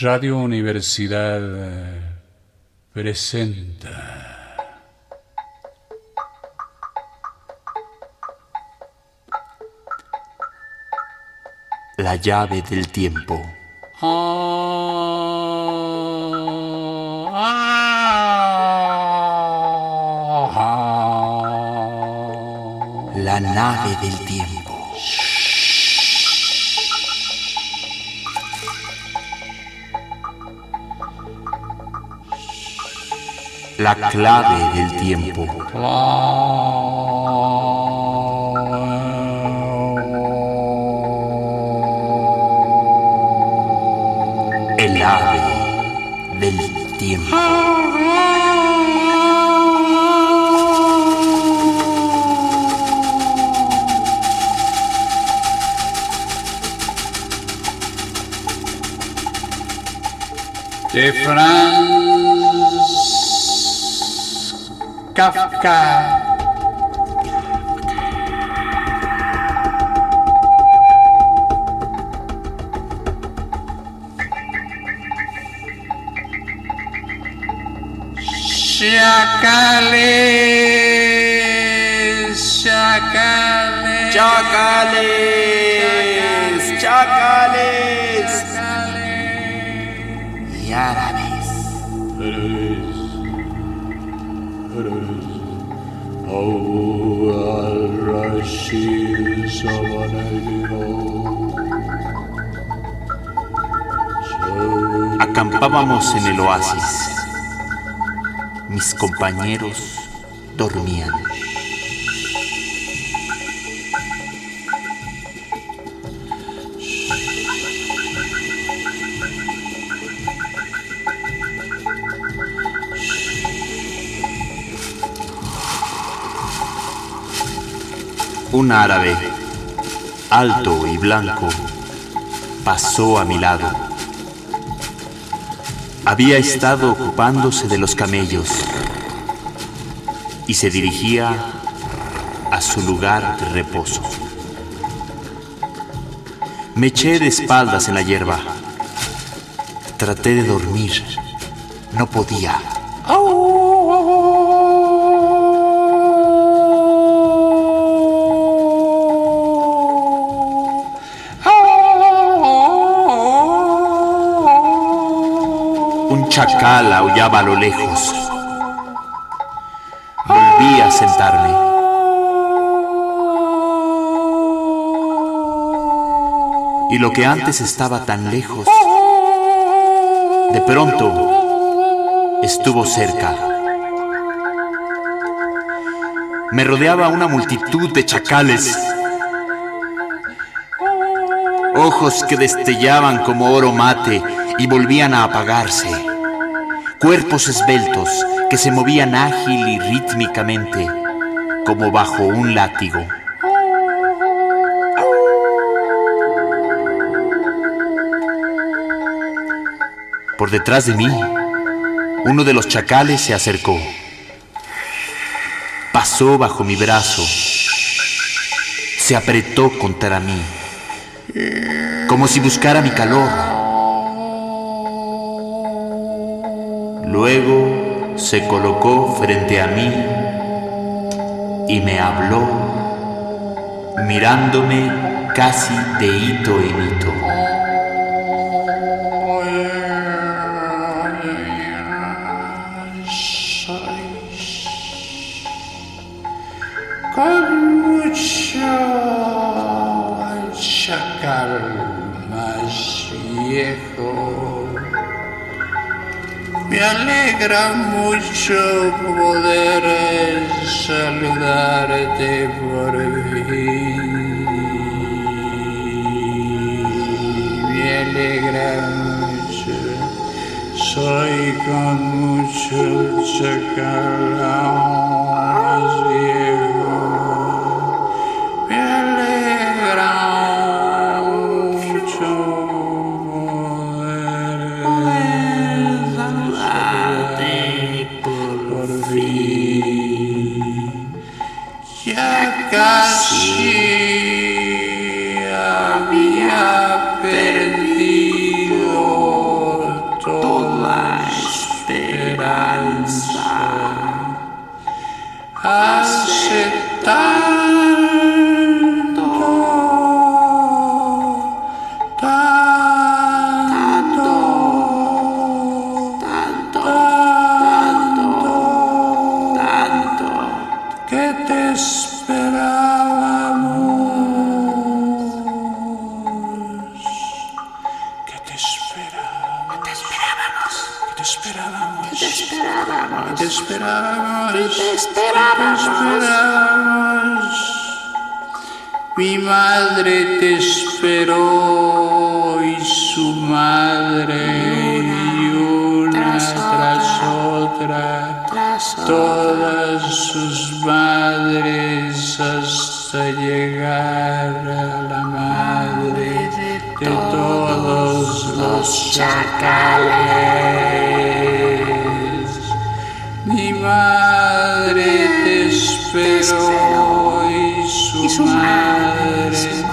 Radio Universidad eh, presenta. La llave del tiempo. La nave del tiempo. La clave del tiempo. El ave del tiempo. De Franz Kafka. Chacales, chacales, Chacales, Acampábamos en el oasis. Mis compañeros dormían. Un árabe, alto y blanco, pasó a mi lado. Había estado ocupándose de los camellos y se dirigía a su lugar de reposo. Me eché de espaldas en la hierba. Traté de dormir. No podía. Chacal aullaba a lo lejos. Volví a sentarme. Y lo que antes estaba tan lejos, de pronto estuvo cerca. Me rodeaba una multitud de chacales, ojos que destellaban como oro mate y volvían a apagarse, cuerpos esbeltos que se movían ágil y rítmicamente como bajo un látigo. Por detrás de mí, uno de los chacales se acercó. Pasó bajo mi brazo. Se apretó contra mí, como si buscara mi calor. Luego se colocó frente a mí y me habló, mirándome casi de hito en hito. Más viejo. Me alegra mucho poder saludarte por fin. Me alegra mucho. Soy con mucho chacal esperábamos. Que te esperábamos. Que te esperábamos. Que te esperábamos. Que te esperábamos. Que te esperábamos. Que te esperábamos. Mi madre te esperó y su madre y una tras otra, todas sus madres hasta llegar a la madre de todos los chacales. Mi madre te esperó y su madre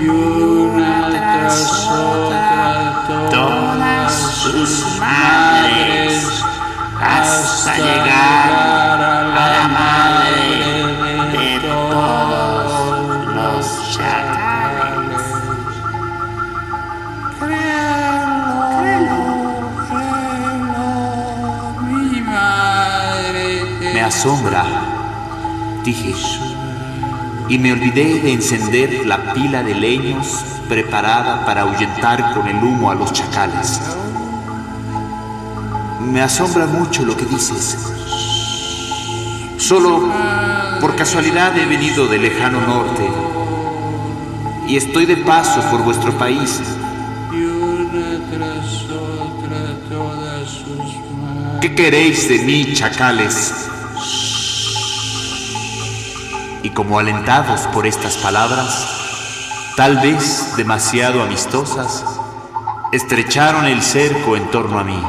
y una tras otra todas sus madres hasta llegar a la madre de todos los chacales. Mi madre Me asombra, dije, y me olvidé de encender la pila de leños preparada para ahuyentar con el humo a los chacales. Me asombra mucho lo que dices. Solo por casualidad he venido del lejano norte y estoy de paso por vuestro país. ¿Qué queréis de mí, chacales? Y como alentados por estas palabras, tal vez demasiado amistosas, estrecharon el cerco en torno a mí.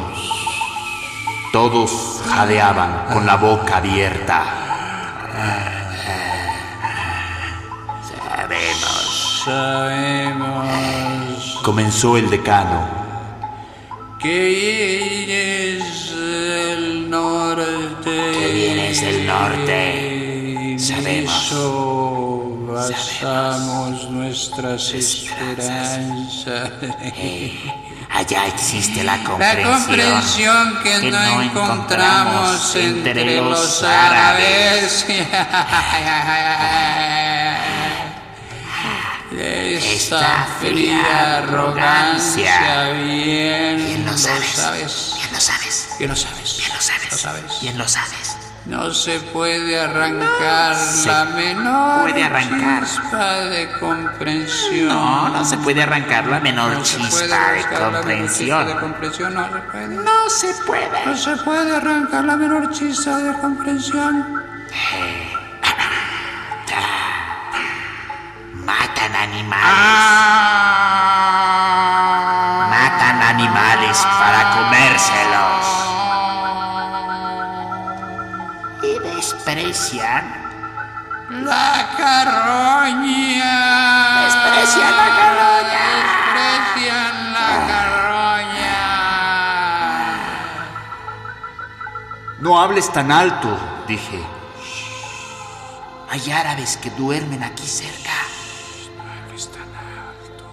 Todos jadeaban con la boca abierta. Sabemos Comenzó el decano. que vienes del norte. Que vienes del norte. Sabemos. basamos nuestras esperanzas. Allá existe la La comprensión que, no encontramos entre los árabes. Esta fría arrogancia, bien, Bien lo sabes. Bien lo sabes. Bien lo sabes. Bien lo sabes. Lo sabes. Bien lo sabes. No se puede arrancar la menor puede arrancar. chispa de comprensión. No, no se puede arrancar la menor No chispa de comprensión. comprensión, no se puede. No se puede. No se puede arrancar la menor chispa de comprensión. Matan animales. Ah. Matan animales desprecian. La carroña. Desprecian la carroña. Desprecian la carroña. No hables tan alto, dije. Hay árabes que duermen aquí cerca. No es tan alto.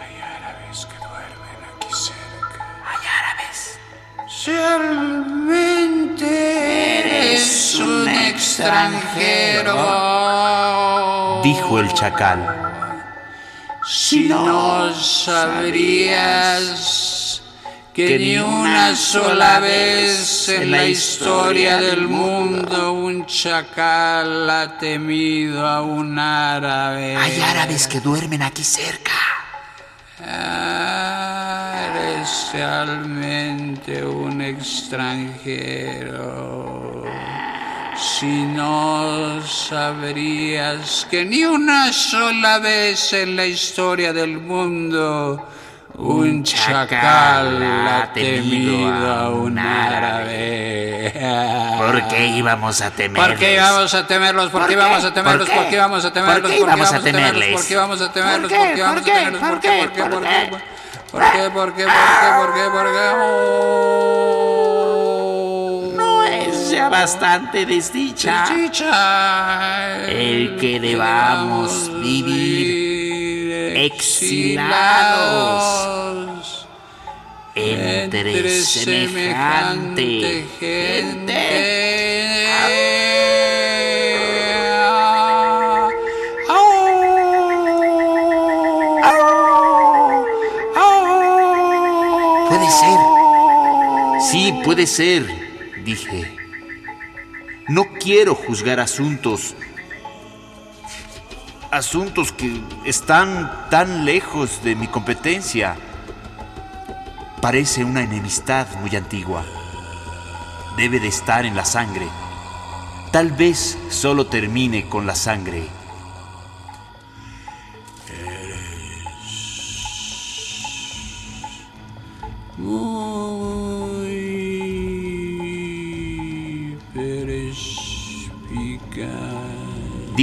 Hay árabes que duermen aquí cerca. Hay árabes. Extranjero. Dijo el chacal. Si no sabrías que ni una sola vez en la historia del mundo un chacal ha temido a un árabe. Hay árabes que duermen aquí cerca. Ah, Eres realmente un extranjero. Si no sabrías que ni una sola vez en la historia del mundo un chacal ha temido a un árabe. ¿Por qué íbamos a temerles? ¿Por qué íbamos a temerlos? ¿Por ¿Por qué íbamos a temerlos? ¿Por ¿Por qué? íbamos a temerlos? ¿Por qué íbamos a temerles? ¿Por qué íbamos a temerlos? ¿Por ¿Por qué? qué íbamos a ¿Por qué? temerlos? ¿Por ¿Por qué? ¿Por qué? ¿Por ¿Por qué? qué? ¿Por qué? ¿Por qué? ¿Por qué? ¿Por qué? ¿Por qué? Oh. ¿No es ya bastante desdicha? Desdicha. El que debamos vivir exilados entre semejante gente. Puede ser. Sí, puede ser, dije. No quiero juzgar asuntos. Asuntos que están tan lejos de mi competencia. Parece una enemistad muy antigua. Debe de estar en la sangre. Tal vez solo termine con la sangre.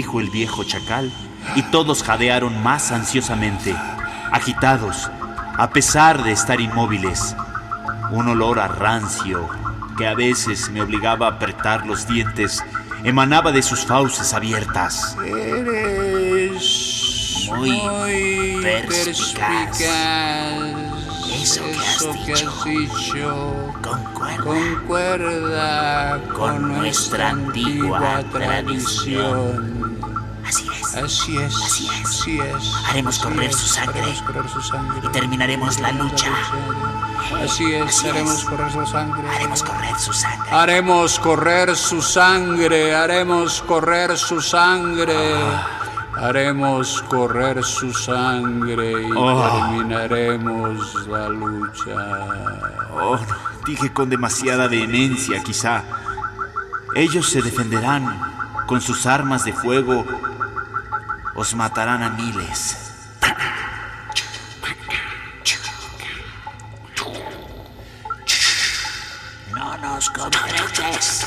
Dijo el viejo chacal, y todos jadearon más ansiosamente, agitados, a pesar de estar inmóviles. Un olor a rancio, que a veces me obligaba a apretar los dientes, emanaba de sus fauces abiertas. Eres Muy muy perspicaz. perspicaz. Eso que has Eso que dicho. has dicho. Concuerda con, nuestra antigua tradición. Así es. Así es, Así es. así es. Haremos correr su sangre. haremos correr su sangre. Y terminaremos la lucha. Así es, Así haremos es. correr su sangre. Haremos correr su sangre. Haremos correr su sangre, haremos correr su sangre. Haremos correr su sangre y Oh. terminaremos la lucha. Dije con demasiada vehemencia, quizá. Ellos se defenderán con sus armas de fuego. Os matarán a miles. No nos comprendes.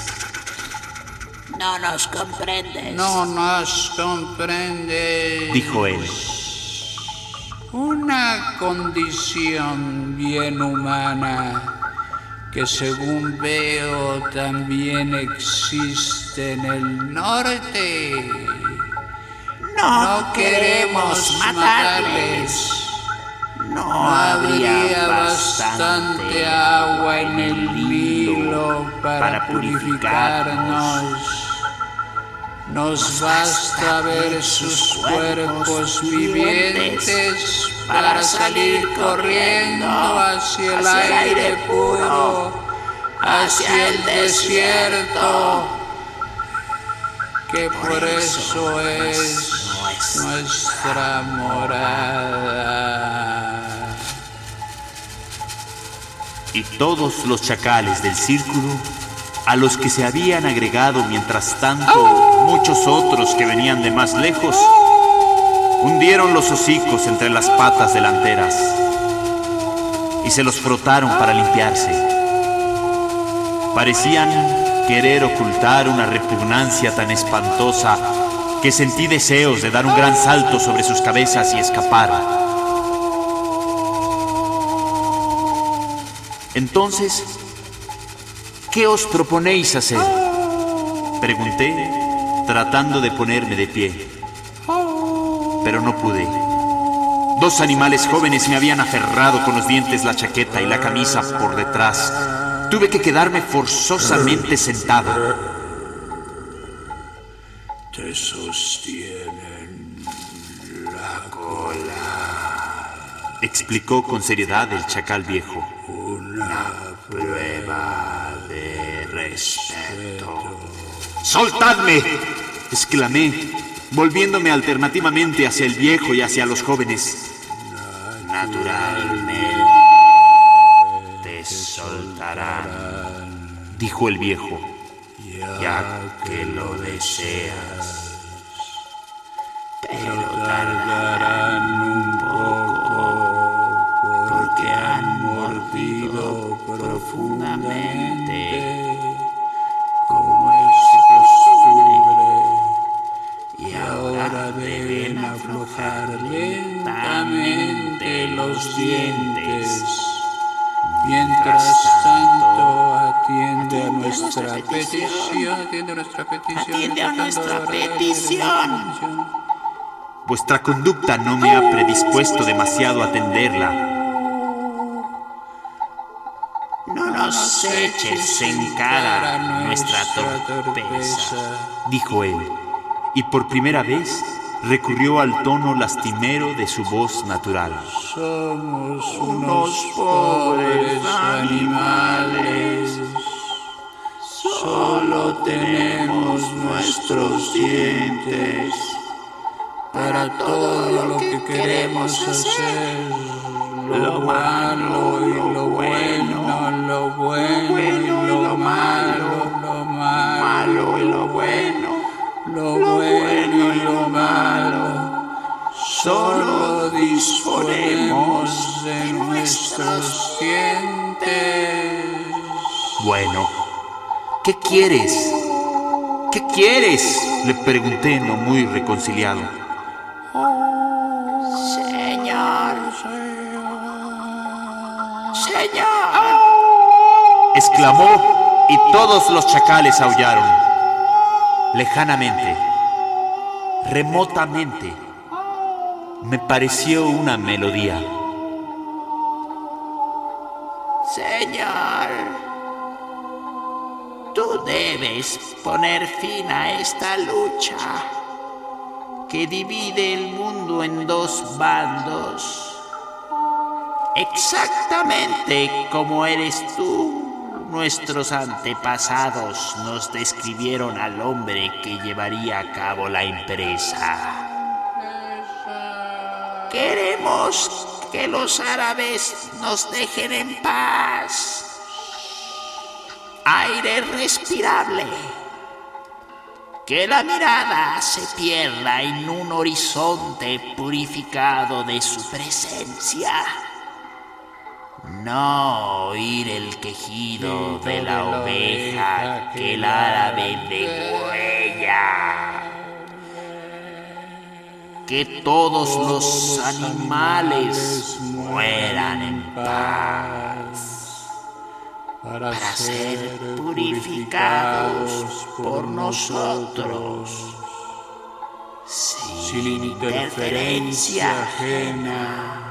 No nos comprendes. No nos comprende. Dijo él. Una condición bien humana que según veo también existe en el norte. No, queremos matarles. No No habría bastante agua en el Nilo para purificarnos. Nos basta ver sus cuerpos vivientes para salir corriendo hacia el aire puro, hacia el desierto, que por eso es nuestra morada. Y todos los chacales del círculo, a los que se habían agregado mientras tanto muchos otros que venían de más lejos, hundieron los hocicos entre las patas delanteras y se los frotaron para limpiarse. Parecían querer ocultar una repugnancia tan espantosa que sentí deseos de dar un gran salto sobre sus cabezas y escapar. Entonces, ¿qué os proponéis hacer? Pregunté, tratando de ponerme de pie. Pero no pude. Dos animales jóvenes me habían aferrado con los dientes la chaqueta y la camisa por detrás. Tuve que quedarme forzosamente sentado. Te sostienen la Explicó con seriedad el chacal viejo. prueba de ¡Soltadme! exclamé, volviéndome alternativamente hacia el viejo y hacia los jóvenes. Naturalmente te soltarán, dijo el viejo, ya que lo deseas. Pero tardarán un poco porque han mordido profundamente aflojar lentamente los dientes Mientras tanto, atiende a nuestra petición, atiende a nuestra petición. Atiende a nuestra petición. Vuestra conducta no me ha predispuesto demasiado a atenderla. No nos eches en cara nuestra torpeza. dijo él, y por primera vez recurrió al tono lastimero de su voz natural. Somos unos pobres animales. Solo tenemos nuestros dientes para todo lo que queremos hacer. Lo malo y lo bueno, lo bueno y lo malo, lo malo y lo bueno, lo bueno y lo malo. Solo disponemos de nuestros dientes. Bueno, ¿qué quieres? ¿Qué quieres? Le pregunté no muy reconciliado. Señor. Señor. exclamó y todos los chacales aullaron. Lejanamente, remotamente, me pareció una melodía. Señor. Tú debes poner fin a esta lucha que divide el mundo en dos bandos. Exactamente como eres tú, nuestros antepasados nos describieron al hombre que llevaría a cabo la empresa. Queremos que los árabes nos dejen en paz. Aire respirable. Que la mirada se pierda en un horizonte purificado de su presencia. No oír el quejido de la oveja que el árabe degüella. Que todos los animales mueran en paz para ser purificados por nosotros. sin interferencia ajena,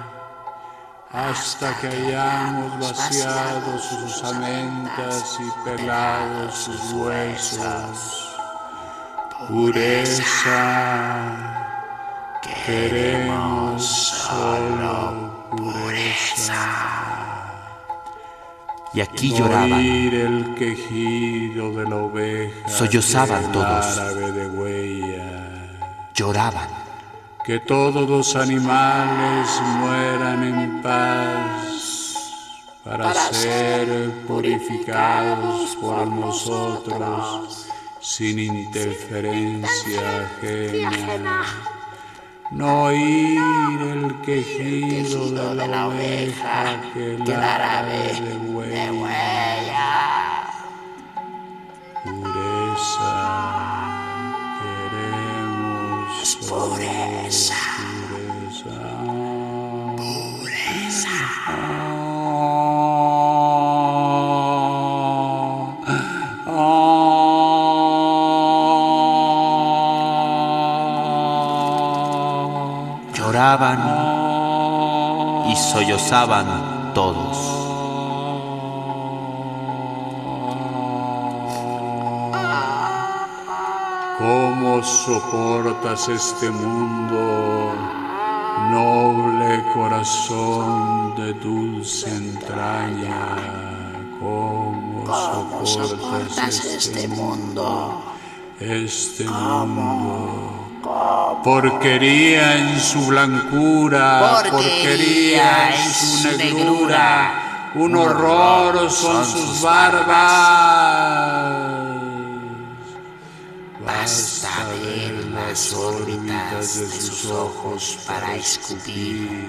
hasta que hayamos vaciado sus osamentas y pelado sus huesos. Pureza, queremos solo pureza. Y aquí lloraban. el quejido de la oveja Sollozaban todos. Lloraban. Que todos los animales mueran en paz para, ser purificados por nosotros sin interferencia ajena. No oír el quejido de la oveja que el árabe degüella. Lloraban y sollozaban todos. ¿Cómo soportas este mundo, noble corazón de dulce entraña? ¿Cómo, ¿Cómo soportas este mundo? Este mundo. Porquería en su blancura, porquería en su negrura, un horror son sus barbas. Las órbitas de sus ojos para escupir.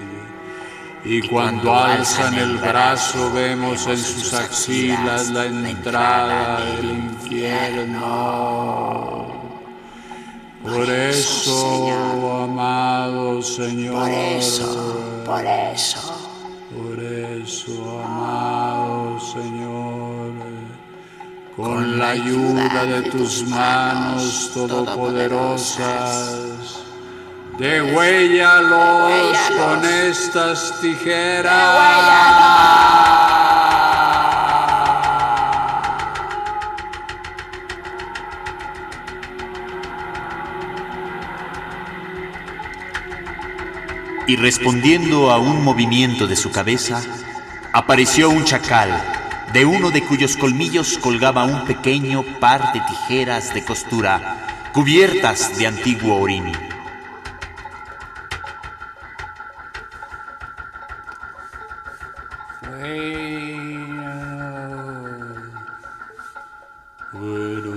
Y cuando alzan el brazo vemos en sus axilas la entrada del infierno. Por eso, amado Señor, Por eso, por eso, por eso, amado Señor, con la ayuda de tus manos todopoderosas. Degüéllalos con estas tijeras. y respondiendo a un movimiento de su cabeza, apareció un chacal, de uno de cuyos colmillos colgaba un pequeño par de tijeras de costura, cubiertas de antiguo orín. Bueno,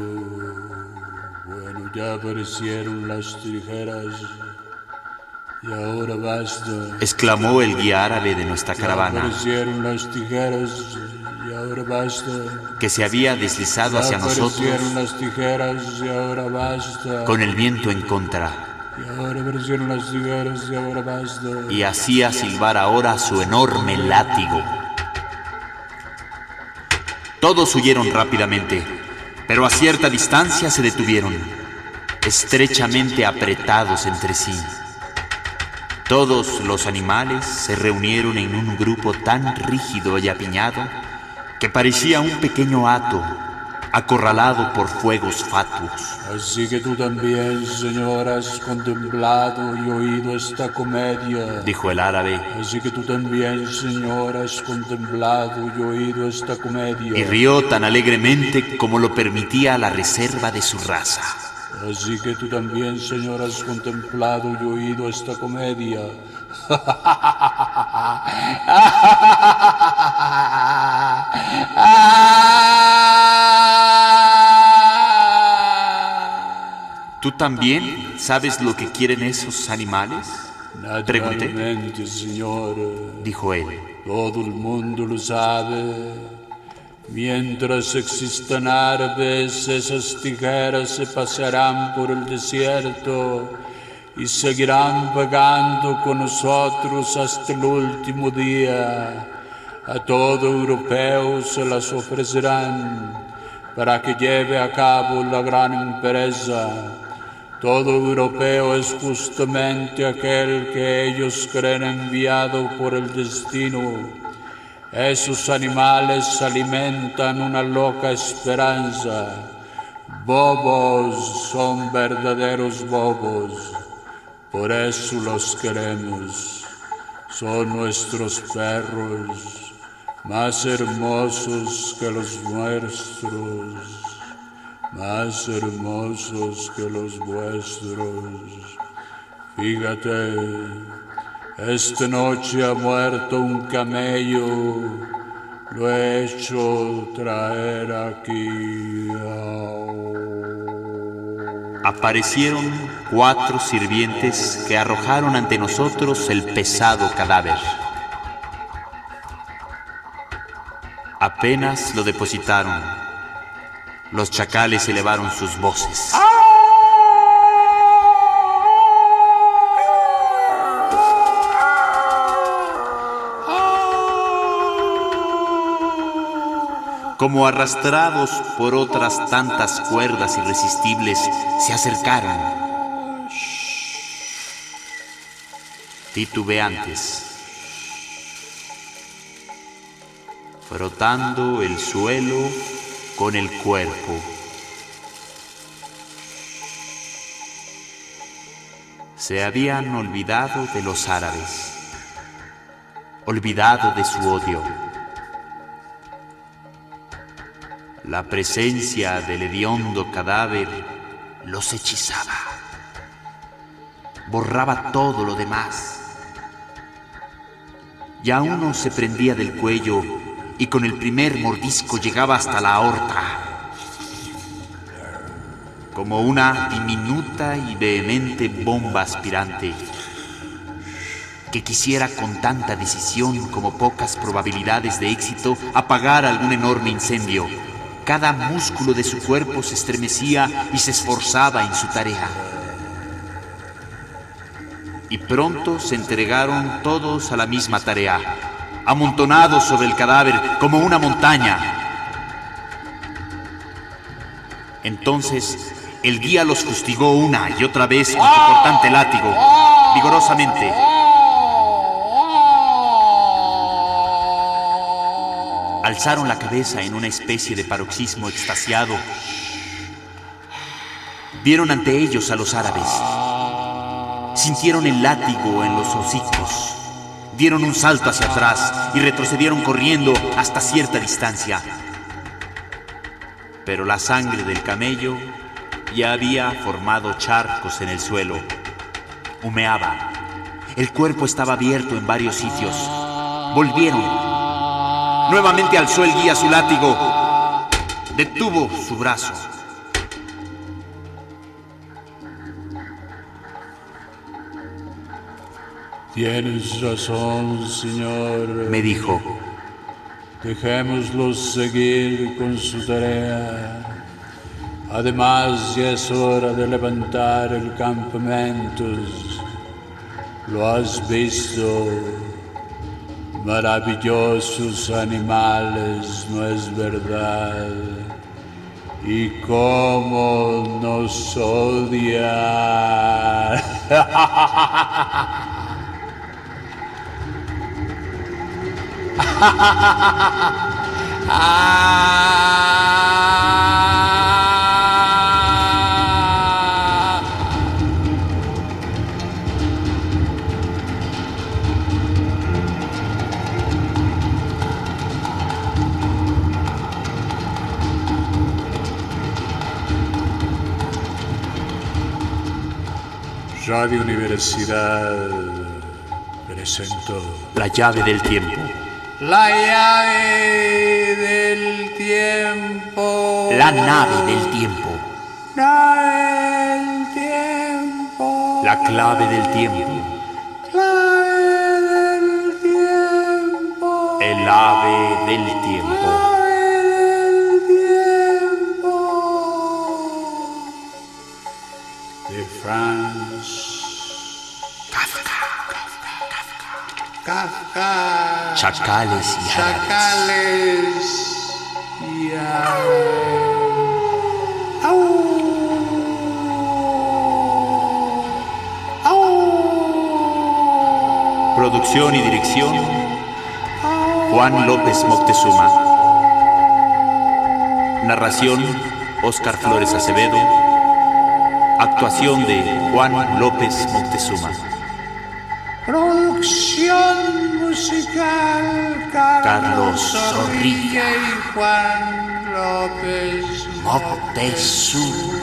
bueno, ya aparecieron las tijeras y ahora basta. exclamó el guía árabe de nuestra caravana, Aparecieron las tijeras. Que se había deslizado hacia nosotros con el viento en contra Y ahora aparecieron las tijeras y ahora basta. y hacía silbar ahora su enorme látigo. Todos huyeron rápidamente, pero a cierta distancia se detuvieron, estrechamente apretados entre sí. Todos los animales se reunieron en un grupo tan rígido y apiñado que parecía un pequeño hato acorralado por fuegos fatuos. Así que tú también, Señor, has contemplado y oído esta comedia. Dijo el árabe Así que tú también, Señor, has contemplado y oído esta comedia. y rió tan alegremente como lo permitía la reserva de su raza. Así que tú también, Señor, has contemplado y oído esta comedia. ¿Tú también sabes lo que quieren esos animales? Pregunté. Dijo él. todo el mundo lo sabe. Mientras existan árboles, esas tijeras se pasarán por el desierto y seguirán vagando con nosotros hasta el último día. A todo europeo se las ofrecerán para que lleve a cabo la gran empresa. Todo europeo es justamente aquel que ellos creen enviado por el destino. Esos animales alimentan una loca esperanza. Bobos son verdaderos bobos. Por eso los queremos. Son nuestros perros, más hermosos que los nuestros, más hermosos que los vuestros. Fíjate, esta noche ha muerto un camello, lo he hecho traer aquí. Aparecieron cuatro sirvientes que arrojaron ante nosotros el pesado cadáver. Apenas lo depositaron, los chacales elevaron sus voces. Como arrastrados por otras tantas cuerdas irresistibles, se acercaron. Titubeantes, frotando el suelo con el cuerpo. Se habían olvidado de los árabes, olvidado de su odio. La presencia del hediondo cadáver los hechizaba. Borraba todo lo demás. Ya uno se prendía del cuello y con el primer mordisco llegaba hasta la aorta. Como una diminuta y vehemente bomba aspirante que quisiera con tanta decisión como pocas probabilidades de éxito apagar algún enorme incendio. Cada músculo de su cuerpo se estremecía y se esforzaba en su tarea. Y pronto se entregaron todos a la misma tarea, amontonados sobre el cadáver como una montaña. Entonces el guía los fustigó una y otra vez con su cortante látigo, vigorosamente. Alzaron la cabeza en una especie de paroxismo extasiado. Vieron ante ellos a los árabes. Sintieron el látigo en los hocicos. Dieron un salto hacia atrás y retrocedieron corriendo hasta cierta distancia. Pero la sangre del camello ya había formado charcos en el suelo. Humeaba. El cuerpo estaba abierto en varios sitios. Volvieron. Nuevamente alzó el guía su látigo. Detuvo su brazo. Tienes razón, señor. Me dijo. Dejémoslos seguir con su tarea. Además, ya es hora de levantar el campamento. Lo has visto. Maravillosos animales, ¿no es verdad? Y cómo nos odian. Radio Universidad presentó La llave del tiempo. La llave del tiempo. La nave del tiempo. Nave del tiempo. La clave del tiempo. Clave del tiempo. El ave del tiempo. Clave Kafka. Chacales y. Chacales y. Producción y dirección. Juan López Moctezuma. Narración. Oscar Flores Acevedo. Actuación de Juan López Moctezuma. Producción musical Carlos Zorrilla. y Juan López Moctezuma. Moctezuma.